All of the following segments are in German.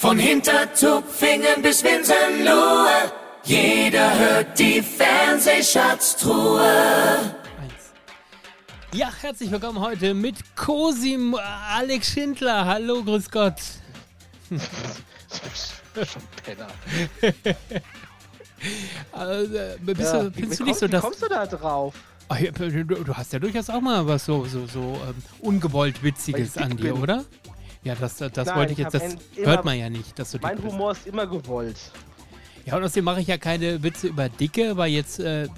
Von Hintertupfingen bis Winsenlohe, jeder hört die Fernsehschatztruhe. Ja, herzlich willkommen heute mit Cosim Alex Schindler. Hallo, grüß Gott. Schon Penner. Also, äh, bist Ja, du, wie du nicht so, kommst- wie kommst du da drauf? Du, hast ja durchaus auch mal was so, so, so ähm, ungewollt Witziges an dir, bin. oder? Ja, das, das Nein, wollte ich jetzt, das hört man ja nicht, dass du Mein bist. Humor ist immer gewollt. Ja, und außerdem mache ich ja keine Witze über Dicke, weil jetzt äh, äh,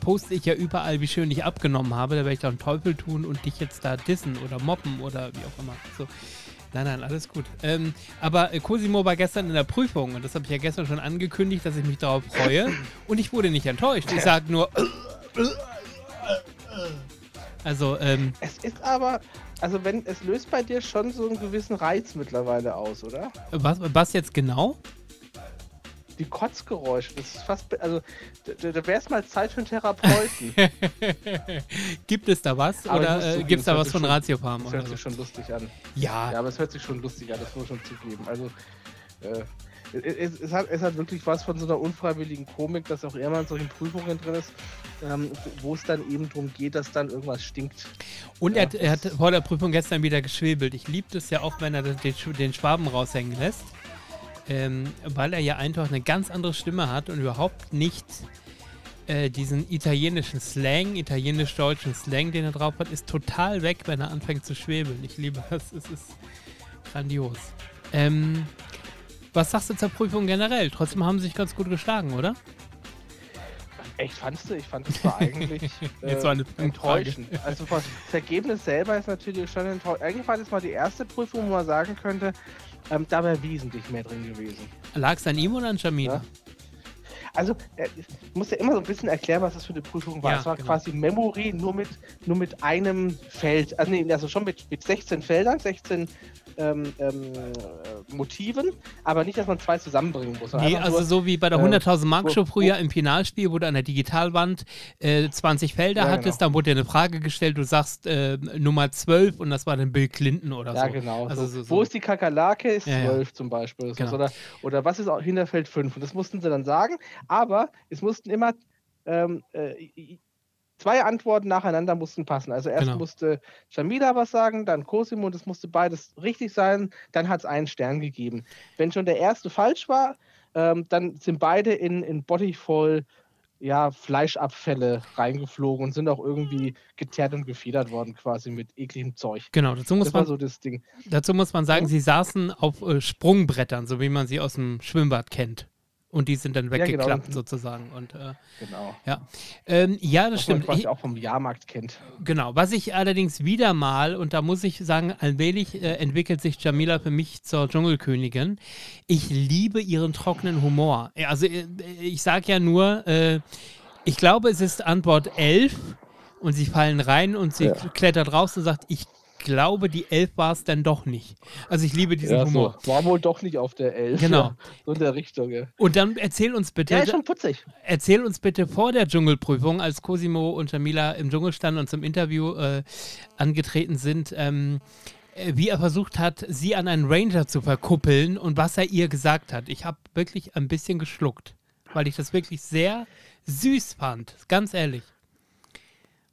poste ich ja überall, wie schön ich abgenommen habe. Da werde ich doch einen Teufel tun und dich jetzt da dissen oder moppen oder wie auch immer. So. Nein, nein, alles gut. Ähm, aber äh, Cosimo war gestern in der Prüfung und das habe ich ja gestern schon angekündigt, dass ich mich darauf freue. Und ich wurde nicht enttäuscht. Ich sage nur. Also, ähm, Es ist aber, also wenn, es löst bei dir schon so einen gewissen Reiz mittlerweile aus, oder? was, was jetzt genau? Die Kotzgeräusche, das ist fast, be- also da, da wäre es mal Zeit für einen Therapeuten. Gibt es da was? Aber ich oder äh, zugeben, gibt es da das hört was sich von schon- Ratiofarm? Das Oder hört so? sich schon lustig an. Ja, Ja, aber es hört sich schon lustig an, das muss man schon zugeben. Also, äh, es, es, hat, es hat wirklich was von so einer unfreiwilligen Komik, dass auch er mal in solchen Prüfungen drin ist, ähm, wo es dann eben darum geht, dass dann irgendwas stinkt. Und Ja, er, hat, er hat vor der Prüfung gestern wieder geschwebelt. Ich liebe es ja auch, wenn er den, den Schwaben raushängen lässt. Ähm, weil er ja einfach eine ganz andere Stimme hat und überhaupt nicht äh, diesen italienischen Slang, italienisch-deutschen Slang, den er drauf hat, ist total weg, wenn er anfängt zu schwebeln. Ich liebe das. Es ist grandios. Ähm, was sagst du zur Prüfung generell? Trotzdem haben sie sich ganz gut geschlagen, oder? Echt, fandst du? Ich fand es war eigentlich äh, war enttäuschend. Also das Ergebnis selber ist natürlich schon enttäuschend. Eigentlich war das mal die erste Prüfung, wo man sagen könnte, ähm, da wäre wesentlich mehr drin gewesen. Lag es an ihm oder an Jamila? Ja. Also, äh, ich muss ja immer so ein bisschen erklären, was das für eine Prüfung war. Ja, es war genau. quasi Memory nur mit, nur mit einem Feld. Also, nee, also schon mit, mit 16 Feldern, 16 ähm, ähm, äh, Motiven, aber nicht, dass man zwei zusammenbringen muss. Nee, also so wie bei der äh, 100.000 Mark wo- Show früher im Finalspiel, wo du an der Digitalwand äh, 20 Felder Ja, hattest, genau. dann wurde dir eine Frage gestellt, du sagst äh, Nummer 12 und das war dann Bill Clinton oder Ja, so. genau. Also so. so. Wo ist die Kakerlake? Ist Ja, ja. 12 zum Beispiel. Genau. Oder, oder was ist auch hinter Feld 5? Und das mussten sie dann sagen. Aber es mussten immer ähm, äh, zwei Antworten nacheinander mussten passen. Also erst Genau. musste Jamila was sagen, dann Cosimo und es musste beides richtig sein. Dann hat es einen Stern gegeben. Wenn schon der erste falsch war, ähm, dann sind beide in, in Body voll ja, Fleischabfälle reingeflogen und sind auch irgendwie geteert und gefedert worden, quasi mit ekligem Zeug. Genau, dazu muss, Das man, so das Ding. dazu muss man sagen, sie saßen auf äh, Sprungbrettern, so wie man sie aus dem Schwimmbad kennt. Und die sind dann Ja, genau. weggeklappt sozusagen. Und äh, Genau. ja. Ähm, ja, das Was man stimmt. quasi Ich, auch vom Jahrmarkt kennt. Genau, was ich allerdings wieder mal, und da muss ich sagen, allmählich äh, entwickelt sich Jamila für mich zur Dschungelkönigin. Ich liebe ihren trockenen Humor. Also äh, ich sage ja nur, äh, ich glaube, es ist Antwort 11 und sie fallen rein und sie Ja. klettert raus und sagt, ich glaube, die 11 war es dann doch nicht. Also ich liebe diesen Ja, Humor. so. War wohl doch nicht auf der 11. Genau. So in der Richtung, ja. Und dann erzähl uns bitte, Ja, ist schon putzig. Erzähl uns bitte vor der Dschungelprüfung, als Cosimo und Jamila im Dschungel standen und zum Interview äh, angetreten sind, ähm, äh, wie er versucht hat, sie an einen Ranger zu verkuppeln und was er ihr gesagt hat. Ich habe wirklich ein bisschen geschluckt, weil ich das wirklich sehr süß fand. Ganz ehrlich.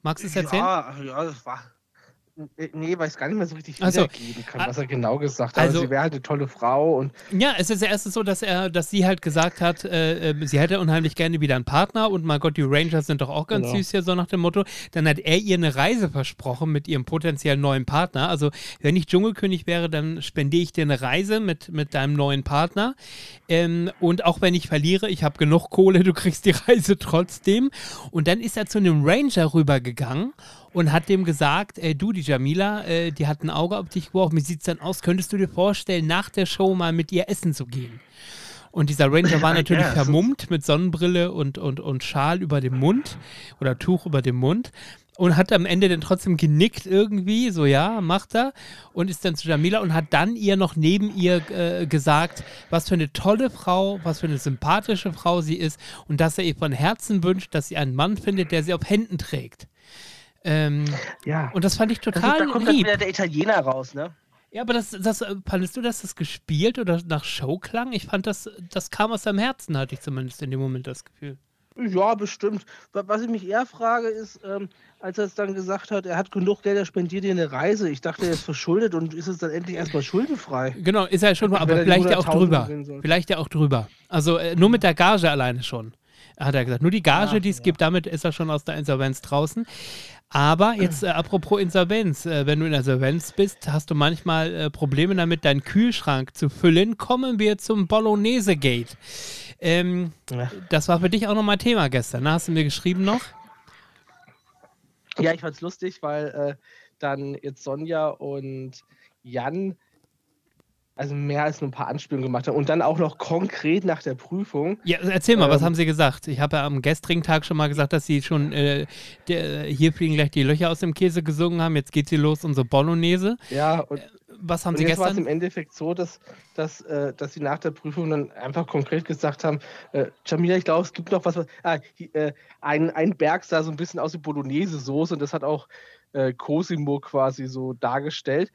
Magst du es erzählen? Ja, ja, das war. Äh, Nee, weil ich es gar nicht mehr so richtig Ach so. wiedergeben kann, Ah. was er genau gesagt hat. Also- Also, sie wäre halt eine tolle Frau und Ja, es ist erstens so, dass er, dass sie halt gesagt hat, äh, äh, sie hätte unheimlich gerne wieder einen Partner und mein Gott, die Rangers sind doch auch ganz Genau. süß hier, so nach dem Motto. Dann hat er ihr eine Reise versprochen mit ihrem potenziellen neuen Partner. Also, wenn ich Dschungelkönig wäre, dann spendiere ich dir eine Reise mit, mit deinem neuen Partner. Ähm, und auch wenn ich verliere, ich habe genug Kohle, du kriegst die Reise trotzdem. Und dann ist er zu einem Ranger rübergegangen und hat dem gesagt, äh, du, die Jamila, äh, die hat ein Auge auf dich geworfen, wie sieht's denn aus? Könntest du dir vorstellen, nach der Show mal mit ihr essen zu gehen? Und dieser Ranger war natürlich Ja, vermummt mit Sonnenbrille und, und, und Schal über dem Mund oder Tuch über dem Mund und hat am Ende dann trotzdem genickt irgendwie, so ja, macht er und ist dann zu Jamila und hat dann ihr noch neben ihr äh, gesagt, was für eine tolle Frau, was für eine sympathische Frau sie ist und dass er ihr von Herzen wünscht, dass sie einen Mann findet, der sie auf Händen trägt. Ähm, ja. und das fand ich total da kommt dann lieb. wieder der Italiener raus, ne? Ja, aber das, das, äh, fandest du, dass das gespielt oder nach Show klang? Ich fand, das, das kam aus seinem Herzen, hatte ich zumindest in dem Moment das Gefühl. Ja, bestimmt. Was ich mich eher frage, ist, ähm, als er es dann gesagt hat, er hat genug Geld, er spendiert dir eine Reise. Ich dachte, er ist verschuldet und ist es dann endlich erstmal schuldenfrei. Genau, ist er schon, aber vielleicht ja auch drüber. Vielleicht ja auch drüber. Also äh, nur mit der Gage alleine schon, hat er gesagt. Nur die Gage, ja, die es ja. gibt, damit ist er schon aus der Insolvenz draußen. Aber jetzt äh, apropos Insolvenz, äh, wenn du in Insolvenz bist, hast du manchmal äh, Probleme damit, deinen Kühlschrank zu füllen. Kommen wir zum Bolognese Gate. Ähm, ja. Das war für dich auch nochmal Thema gestern. Ne? Hast du mir geschrieben noch? Ja, ich fand es lustig, weil äh, dann jetzt Sonja und Jan also mehr als nur ein paar Anspielungen gemacht haben und dann auch noch konkret nach der Prüfung. Ja, erzähl mal, ähm, was haben sie gesagt? Ich habe ja am gestrigen Tag schon mal gesagt, dass sie schon äh, der, hier fliegen gleich die Löcher aus dem Käse gesungen haben. Jetzt geht sie los, unsere Bolognese. Ja, und, äh, was haben und sie jetzt gestern? war es im Endeffekt so, dass, dass, äh, dass sie nach der Prüfung dann einfach konkret gesagt haben: äh, Jamila, ich glaube, es gibt noch was. was ah, äh, ein, ein Berg sah so ein bisschen aus wie Bolognese-Soße und das hat auch äh, Cosimo quasi so dargestellt.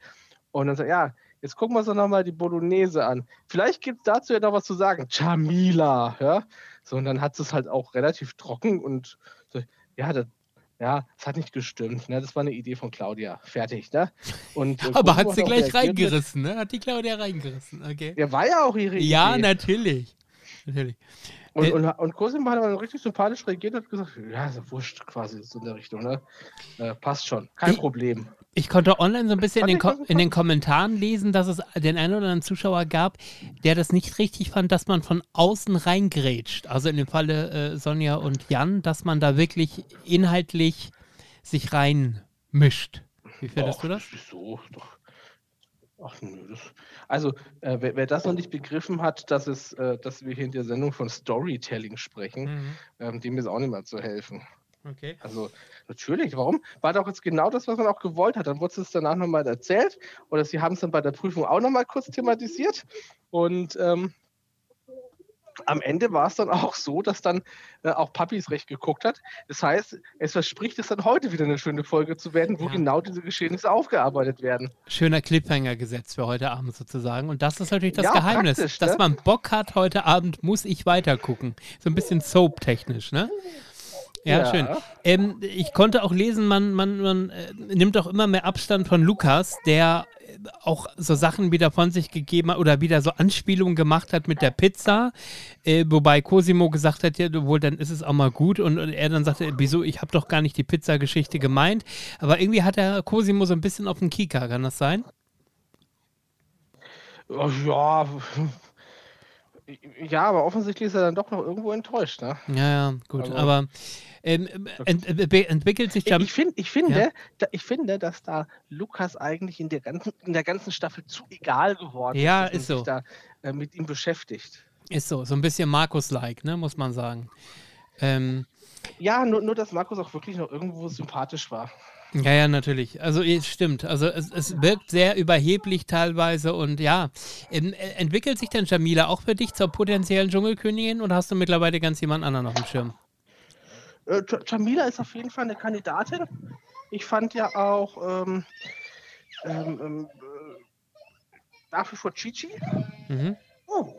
Und dann sagt, ja, Jetzt gucken wir uns doch nochmal die Bolognese an. Vielleicht gibt es dazu ja noch was zu sagen. Chamila, ja. So, und dann hat es halt auch relativ trocken und so, ja, das, ja, es hat nicht gestimmt. Ne? Das war eine Idee von Claudia. Fertig, ne? Und, äh, Aber hat sie gleich reingerissen, ne? Hat die Claudia reingerissen, okay. Ja, war ja auch ihre Idee. Ja, natürlich. Natürlich. Und, äh, und, und Cosimo hat dann richtig sympathisch reagiert und gesagt, ja, ist ja wurscht quasi so in der Richtung, ne? Äh, passt schon, kein ich, Problem. Ich konnte online so ein bisschen in den, in den, Kommentaren lesen, dass es den einen oder anderen Zuschauer gab, der das nicht richtig fand, dass man von außen reingrätscht. Also in dem Falle äh, Sonja und Jan, dass man da wirklich inhaltlich sich reinmischt. Wie findest du das? So, doch. Ach nö, das, also äh, wer, wer, das noch nicht begriffen hat, dass, es, äh, dass wir hier in der Sendung von Storytelling sprechen, mhm. ähm, dem ist auch nicht mehr zu helfen. Okay. Also natürlich, warum? War doch jetzt genau das, was man auch gewollt hat. Dann wurde es danach nochmal erzählt oder sie haben es dann bei der Prüfung auch nochmal kurz thematisiert. Und ähm, am Ende war es dann auch so, dass dann äh, auch Papis recht geguckt hat. Das heißt, es verspricht es dann heute wieder eine schöne Folge zu werden, wo ja. genau diese Geschehnisse aufgearbeitet werden. Schöner Cliffhanger gesetzt für heute Abend sozusagen. Und das ist natürlich das ja, Geheimnis, dass ne? man Bock hat, heute Abend muss ich weiter gucken. So ein bisschen soap-technisch, ne? Ja, ja. schön. Ähm, ich konnte auch lesen, man, man, man äh, nimmt auch immer mehr Abstand von Lukas, der äh, auch so Sachen wieder von sich gegeben hat oder wieder so Anspielungen gemacht hat mit der Pizza, äh, wobei Cosimo gesagt hat, ja, wohl, dann ist es auch mal gut und, und er dann sagte, wieso, ich habe doch gar nicht die Pizzageschichte gemeint, aber irgendwie hat er Cosimo so ein bisschen auf den Kika, kann das sein? Ja, ja, aber offensichtlich ist er dann doch noch irgendwo enttäuscht, ne? Ja, ja, gut. Also, aber ähm, ent, entwickelt sich da. Ich, find, ich, finde, ja? da, ich finde, dass da Lukas eigentlich in der ganzen, in der ganzen Staffel zu egal geworden ja, ist. Ja, ist so. Sich da äh, mit ihm beschäftigt. Ist so, so ein bisschen Markus-like, ne, muss man sagen. Ähm, ja, nur, nur, dass Markus auch wirklich noch irgendwo sympathisch war. Ja, ja, natürlich. Also es stimmt. Also es, es wirkt sehr überheblich teilweise und ja. Äh, entwickelt sich denn Jamila auch für dich zur potenziellen Dschungelkönigin oder hast du mittlerweile ganz jemand anderen auf dem Schirm? Äh, Jamila ist auf jeden Fall eine Kandidatin. Ich fand ja auch ähm, ähm, ähm äh, nach wie vor Chichi. Mhm. Oh.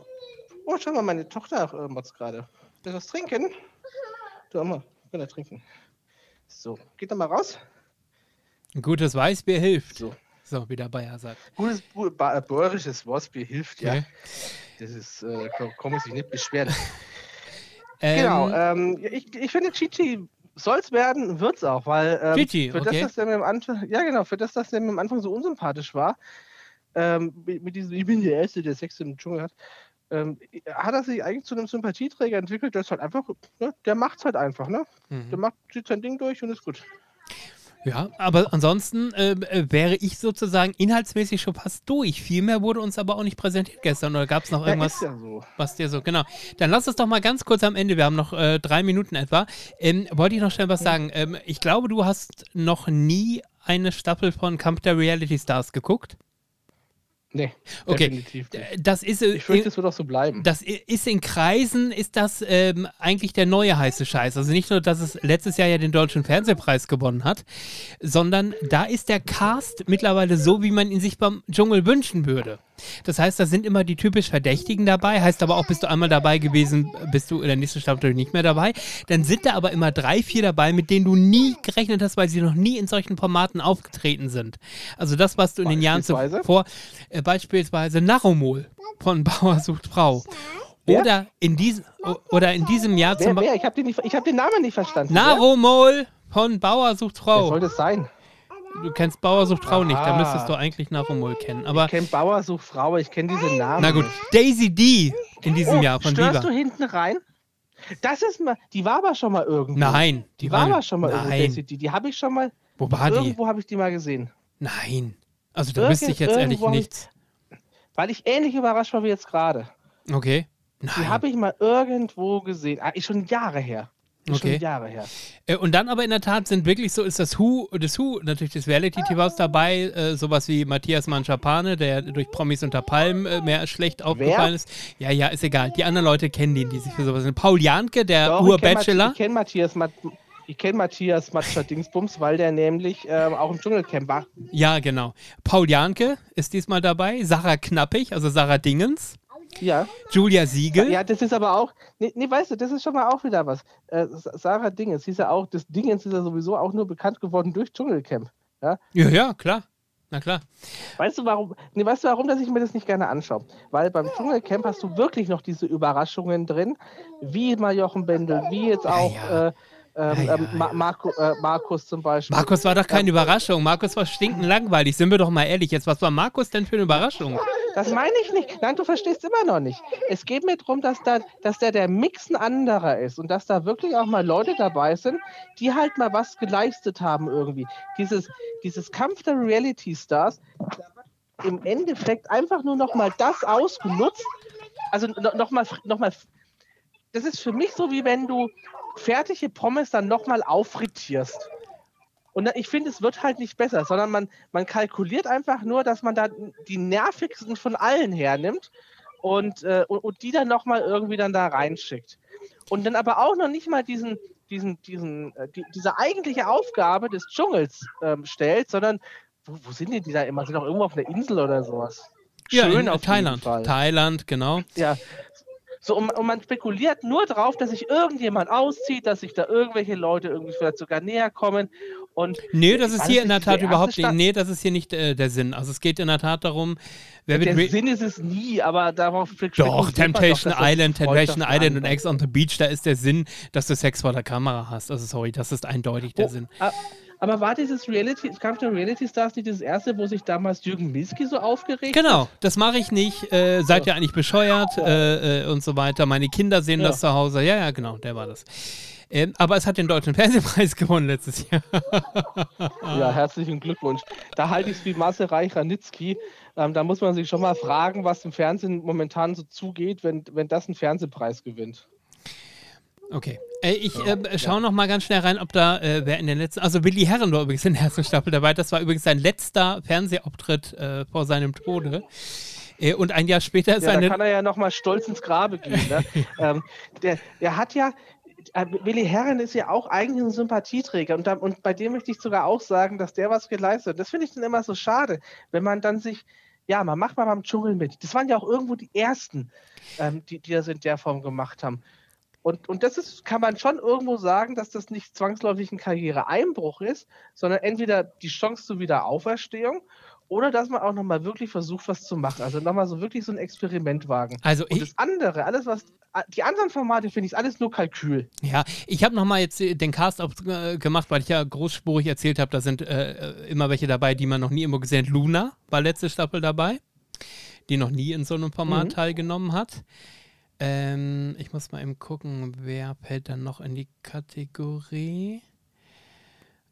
oh, schau mal, meine Tochter äh, macht's gerade. Will was trinken? Du, mal, will er trinken. So, geht doch mal raus. Ein gutes Weißbier hilft. So, so wie der Bayer sagt. Gutes bäuerisches Weißbier hilft, okay. ja. Das ist, äh, kann man sich nicht beschweren. ähm, genau, ähm, ich, ich finde, Chichi soll es werden, wird es auch, weil ähm, Chichi, für okay. das, dass der mir am Anfang, ja genau, für das, dass der mir am Anfang so unsympathisch war, ähm, mit, mit, diesem, ich bin der Erste, der Sex im Dschungel hat, ähm, hat er sich eigentlich zu einem Sympathieträger entwickelt, der ist halt einfach, ne, der macht's halt einfach, ne? Mhm. Der macht, zieht sein Ding durch und ist gut. Ja, aber ansonsten äh, äh, wäre ich sozusagen inhaltsmäßig schon fast durch. Viel mehr wurde uns aber auch nicht präsentiert gestern. Oder gab es noch irgendwas, ja, ja so. was dir so, genau. Dann lass es doch mal ganz kurz am Ende, wir haben noch äh, drei Minuten etwa. Ähm, wollte ich noch schnell was sagen. Ähm, ich glaube, du hast noch nie eine Staffel von Kampf der Reality Stars geguckt. Nee, Okay. definitiv nicht. Äh, Das ist, äh, Ich fürchte, es wird auch so bleiben. das ist in Kreisen, ist das ähm, eigentlich der neue heiße Scheiß. Also nicht nur, dass es letztes Jahr ja den Deutschen Fernsehpreis gewonnen hat, sondern da ist der Cast mittlerweile so, wie man ihn sich beim Dschungel wünschen würde. Das heißt, da sind immer die typisch Verdächtigen dabei, heißt aber auch, bist du einmal dabei gewesen, bist du in der nächsten Staffel nicht mehr dabei. Dann sind da aber immer drei, vier dabei, mit denen du nie gerechnet hast, weil sie noch nie in solchen Formaten aufgetreten sind. Also das, was du in den Jahren zuvor, äh, beispielsweise Naromol von Bauer sucht Frau. Wer? Oder in, diesem oder in diesem Jahr wer, zum Beispiel wer? Ich habe den, nicht- ich hab den Namen nicht verstanden. Wer? Naromol von Bauer sucht Wer Frau. soll das sein? Du kennst Bauer sucht Frau nicht, da müsstest du eigentlich Naromol kennen. Aber Ich kenne Bauer sucht Frau, ich kenne diese Namen. na gut. Daisy D in diesem Oh, Jahr von störst Viva. du hinten rein? Das ist mal, die war aber schon mal irgendwo. Nein, die war aber schon mal nein. irgendwo. Die, die habe ich schon mal, Wo war die? irgendwo habe ich die mal gesehen. Nein. Also da wüsste ich jetzt ehrlich irgendwo hab ich- nichts. Weil ich ähnlich überrascht war wie jetzt gerade. Okay. Die Nein. habe ich mal irgendwo gesehen. Ah, ist schon Jahre her. Ist Okay. schon Jahre her. Äh, Und dann aber in der Tat sind wirklich so, ist das Who, das Who, natürlich des Reality-TVs dabei, äh, sowas wie Matthias Manschapane, der durch Promis unter Palmen äh, mehr schlecht aufgefallen ist. Ja, ja, ist egal. Die anderen Leute kennen den, die sich für sowas sind. Paul Janke, der Ur-Bachelor. Ich kenne Matthias, Mat ich kenn Matthias Matscher Dingsbums, weil der nämlich ähm, auch im Dschungelcamp war. Ja, genau. Paul Janke ist diesmal dabei. Sarah Knappig, also Sarah Dingens. Ja. Julia Siegel. Ja, das ist aber auch, nee, nee, weißt du, das ist schon mal auch wieder was. Äh, Sarah Dingens, sie ist ja auch, das Dingens ist ja sowieso auch nur bekannt geworden durch Dschungelcamp. Ja? Ja, ja, klar. Na klar. Weißt du, warum, nee, weißt du, warum, dass ich mir das nicht gerne anschaue? Weil beim Dschungelcamp hast du wirklich noch diese Überraschungen drin, wie mal Jochen Bendel, wie jetzt auch ja. Äh, ähm, Ja, ja, ähm, Ma Marco, äh, Markus zum Beispiel. Markus war doch keine Überraschung. Markus war stinkend langweilig. Sind wir doch mal ehrlich jetzt. Was war Markus denn für eine Überraschung? Das meine ich nicht. Nein, du verstehst immer noch nicht. Es geht mir darum, dass da, dass da der Mix ein anderer ist und dass da wirklich auch mal Leute dabei sind, die halt mal was geleistet haben irgendwie. Dieses, dieses Kampf der Reality Stars, im Endeffekt einfach nur noch mal das ausgenutzt. Also no, noch mal, das ist für mich so, wie wenn du fertige Pommes dann noch mal auffrittierst. Und ich finde, es wird halt nicht besser, sondern man, man kalkuliert einfach nur, dass man da die nervigsten von allen hernimmt und, äh, und, und die dann nochmal irgendwie dann da reinschickt. Und dann aber auch noch nicht mal diesen, diesen, diesen, äh, die, diese eigentliche Aufgabe des Dschungels ähm, stellt, sondern wo, wo sind denn die da immer? Sind doch irgendwo auf einer Insel oder sowas? Ja, in auf Thailand. Thailand, genau. Ja. So, und, und man spekuliert nur drauf, dass sich irgendjemand auszieht, dass sich da irgendwelche Leute irgendwie vielleicht sogar näher kommen. Und Nee, das ist hier in der Tat die überhaupt nicht. Nee, das ist hier nicht äh, der Sinn. Also es geht in der Tat darum, wer der Re- Sinn ist es nie, aber darauf Doch, spekuliert man Temptation das Island, Temptation Island und. Ex on the Beach, da ist der Sinn, dass du Sex vor der Kamera hast. Also sorry, das ist eindeutig der Oh, Sinn. Aber war dieses Reality, Kampf der Reality Stars nicht das erste, wo sich damals Jürgen Milski so aufgeregt Genau, das mache ich nicht. Äh, seid ihr eigentlich bescheuert äh, äh, und so weiter. Meine Kinder sehen Ja. das zu Hause. Ja, ja, genau, der war das. Ähm, aber es hat den Deutschen Fernsehpreis gewonnen letztes Jahr. Ja, herzlichen Glückwunsch. Da halte ich es wie Marcel Reich-Ranitzky. Ähm, da muss man sich schon mal fragen, was im Fernsehen momentan so zugeht, wenn, wenn das einen Fernsehpreis gewinnt. Okay. Äh, ich äh, schaue noch mal ganz schnell rein, ob da äh, wer in den letzten. Also Willi Herren war übrigens in der ersten Staffel dabei. Das war übrigens sein letzter Fernsehauftritt äh, vor seinem Tode. Äh, und ein Jahr später ist Ja, da seine. kann er ja noch mal stolz ins Grabe gehen. Ne? ähm, der, der hat ja, Willi Herren ist ja auch eigentlich ein Sympathieträger und, da, und bei dem möchte ich sogar auch sagen, dass der was geleistet hat. Das finde ich dann immer so schade, wenn man dann sich, ja, man macht mal beim Dschungel mit. Das waren ja auch irgendwo die ersten, ähm, die, die das in der Form gemacht haben. Und, und das ist, kann man schon irgendwo sagen, dass das nicht zwangsläufig ein Karriereeinbruch ist, sondern entweder die Chance zur Wiederauferstehung oder dass man auch nochmal wirklich versucht, was zu machen. Also nochmal so wirklich so ein Experiment wagen. Also Und das andere, alles was, die anderen Formate finde ich alles nur Kalkül. Ja, ich habe nochmal jetzt äh, den Cast äh, gemacht, weil ich ja großspurig erzählt habe, da sind äh, äh, immer welche dabei, die man noch nie irgendwo gesehen hat. Luna war letzte Staffel dabei, die noch nie in so einem Format Mhm. teilgenommen hat. Ähm, ich muss mal eben gucken, wer fällt dann noch in die Kategorie.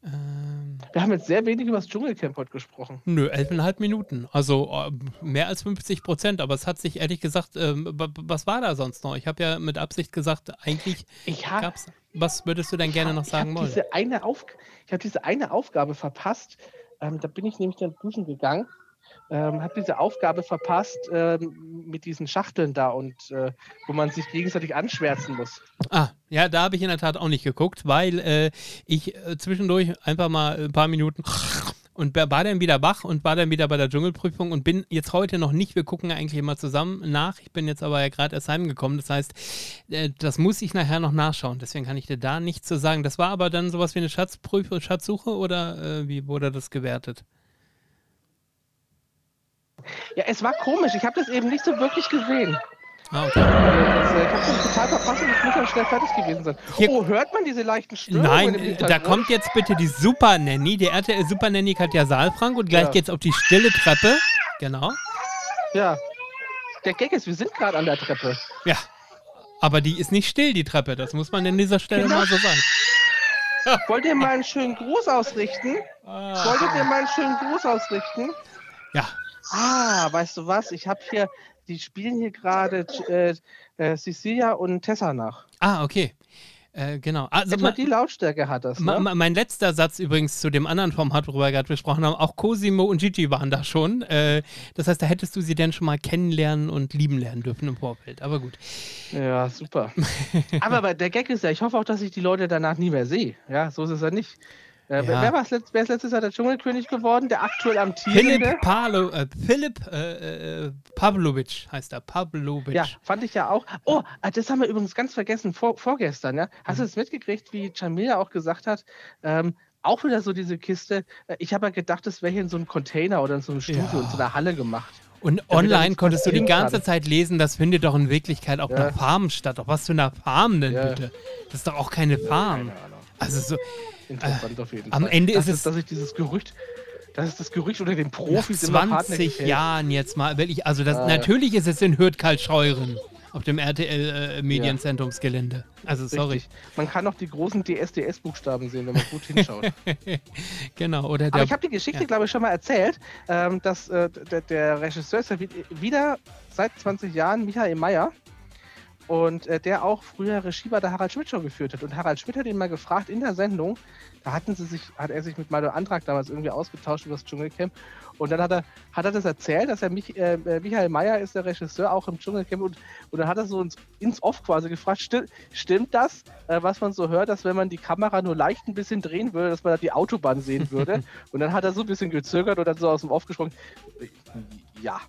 Ähm, Wir haben jetzt sehr wenig über das Dschungelcamp heute gesprochen. nö, elfeinhalb Minuten. Also äh, mehr als 50 Prozent. Aber es hat sich ehrlich gesagt, ähm, wa- was war da sonst noch? Ich habe ja mit Absicht gesagt, eigentlich Ich habe gab's. Was würdest du denn gerne noch sagen ich hab wollen? diese eine Auf, Ich habe diese eine Aufgabe verpasst. Ähm, da bin ich nämlich dann duschen gegangen. Ähm, habe diese Aufgabe verpasst ähm, mit diesen Schachteln da und äh, wo man sich gegenseitig anschwärzen muss. Ah, ja, da habe ich in der Tat auch nicht geguckt, weil äh, ich äh, zwischendurch einfach mal ein paar Minuten und war dann wieder wach und war dann wieder bei der Dschungelprüfung und bin jetzt heute noch nicht, wir gucken eigentlich immer zusammen nach. Ich bin jetzt aber ja gerade erst heimgekommen, das heißt, äh, das muss ich nachher noch nachschauen, deswegen kann ich dir da nichts zu sagen. Das war aber dann sowas wie eine Schatzprüfung, Schatzsuche oder äh, wie wurde das gewertet? Ja, es war komisch, ich habe das eben nicht so wirklich gesehen. Ah, okay. Also, ich habe das total verpasst und ich muss dann schnell fertig gewesen sein. Hier- oh, hört man diese leichten Störungen? Nein, äh, da kommt jetzt bitte die Super Nanny, die RTL Super Nanny Katja Saalfrank und gleich Ja. geht's auf die stille Treppe. Genau. Ja. Der Gag ist, wir sind gerade an der Treppe. Ja. Aber die ist nicht still, die Treppe. Das muss man an dieser Stelle Genau. mal so sagen. Wollt ihr mal einen schönen Gruß ausrichten? Ah. Wolltet ihr mal einen schönen Gruß ausrichten? Ja. Ah, weißt du was? Ich habe hier, die spielen hier gerade äh, äh, Cecilia und Tessa nach. Ah, okay. Äh, genau. Also Etwa ma, die Lautstärke hat das, ne? mein letzter Satz übrigens zu dem anderen Format, worüber wir gerade gesprochen haben, auch Cosimo und Gigi waren da schon. Äh, das heißt, da hättest du sie denn schon mal kennenlernen und lieben lernen dürfen im Vorfeld. Aber gut. Ja, super. Aber der Gag ist ja, ich hoffe auch, dass ich die Leute danach nie mehr sehe. Ja, so ist es ja nicht. Äh, Ja. wer, war's letzt, wer ist letztes Jahr der Dschungelkönig geworden? Der aktuell amtierende? Philipp, Palo, äh, Philipp äh, äh, Pavlovic heißt er. Pavlovic. Ja, fand ich ja auch. Oh, ah, das haben wir übrigens ganz vergessen vor, vorgestern. Ja? Hast Mhm. du es mitgekriegt, wie Jamila auch gesagt hat? Ähm, auch wieder so diese Kiste. Äh, Ich habe ja gedacht, das wäre hier in so einem Container oder in so einem Studio, Ja. in so einer Halle gemacht. Und online konntest du die ganze. Zeit lesen, das findet doch in Wirklichkeit auf Ja. einer Farm statt. Auf was für einer Farm denn Ja. bitte? Das ist doch auch keine Farm. Keine. Also so, Interessant auf jeden am Fall. Ende das ist es- Dass ich dieses Gerücht, dass es das Gerücht unter den nach Profis Partner 20 gefällt. Jahren jetzt mal wirklich. Also das, Ah, ja. natürlich ist es in Hürth-Kaltscheuren auf dem RTL äh, Medienzentrumsgelände. Also sorry. Richtig. Man kann auch die großen DSDS-Buchstaben sehen, wenn man gut hinschaut. Genau. Oder Aber der, ich habe die Geschichte, ja. glaube ich, schon mal erzählt, ähm, dass äh, der, der Regisseur ist ja wi- wieder seit 20 Jahren Michael Mayer und äh, der auch früher Regie bei der Harald Schmidt Show geführt hat. Und Harald Schmidt hat ihn mal gefragt in der Sendung, da hatten sie sich, hat er sich mit Mario Antrag damals irgendwie ausgetauscht über das Dschungelcamp. Und dann hat er, hat er das erzählt, dass er mich, äh, äh, Michael Mayer ist der Regisseur auch im Dschungelcamp und, und dann hat er so ins, ins Off quasi gefragt, still, stimmt das, äh, was man so hört, dass wenn man die Kamera nur leicht ein bisschen drehen würde, dass man da die Autobahn sehen würde? und dann hat er so ein bisschen gezögert und dann so aus dem Off gesprochen, ja.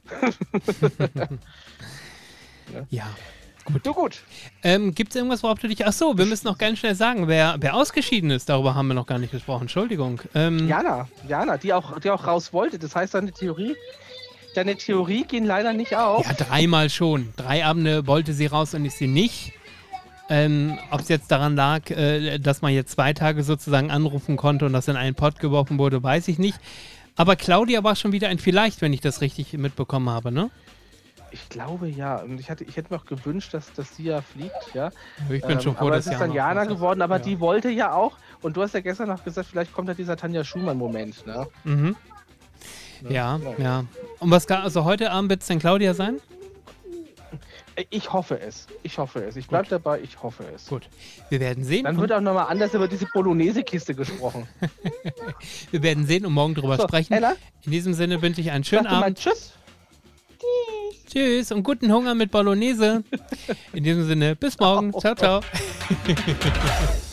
ja. Du gut. Ähm, Gibt es irgendwas, worauf du dich. Achso, wir müssen noch ganz schnell sagen, wer, wer ausgeschieden ist. Darüber haben wir noch gar nicht gesprochen. Entschuldigung. Ähm, Jana, Jana, die auch, die auch raus wollte. Das heißt, deine Theorie, deine Theorie ging leider nicht auf. Ja, dreimal schon. Drei Abende wollte sie raus und ist sie nicht. Ähm, Ob es jetzt daran lag, äh, dass man jetzt zwei Tage sozusagen anrufen konnte und das in einen Pott geworfen wurde, weiß ich nicht. Aber Claudia war schon wieder ein Vielleicht, wenn ich das richtig mitbekommen habe, ne? Ich glaube ja. Und ich, hatte, ich hätte mir auch gewünscht, dass, dass sie ja fliegt, ja. Ich bin schon Ähm, froh, aber dass es ist Jana dann Jana geworden, aber Ja. die wollte ja auch. Und du hast ja gestern noch gesagt, vielleicht kommt ja dieser Tanja Schumann-Moment, ne? Mhm. Ja, Ja. ja. Und was kann, also heute Abend wird es denn Claudia sein? Ich hoffe es. Ich hoffe es. Ich bleib dabei, ich hoffe es. Gut. Wir werden sehen. Dann wird auch nochmal anders über diese Bolognese-Kiste gesprochen. Wir werden sehen und morgen drüber So, sprechen. Ella, In diesem Sinne wünsche ich einen schönen mal Abend. Tschüss. Tschüss und guten Hunger mit Bolognese. In diesem Sinne, bis morgen. Ciao, ciao.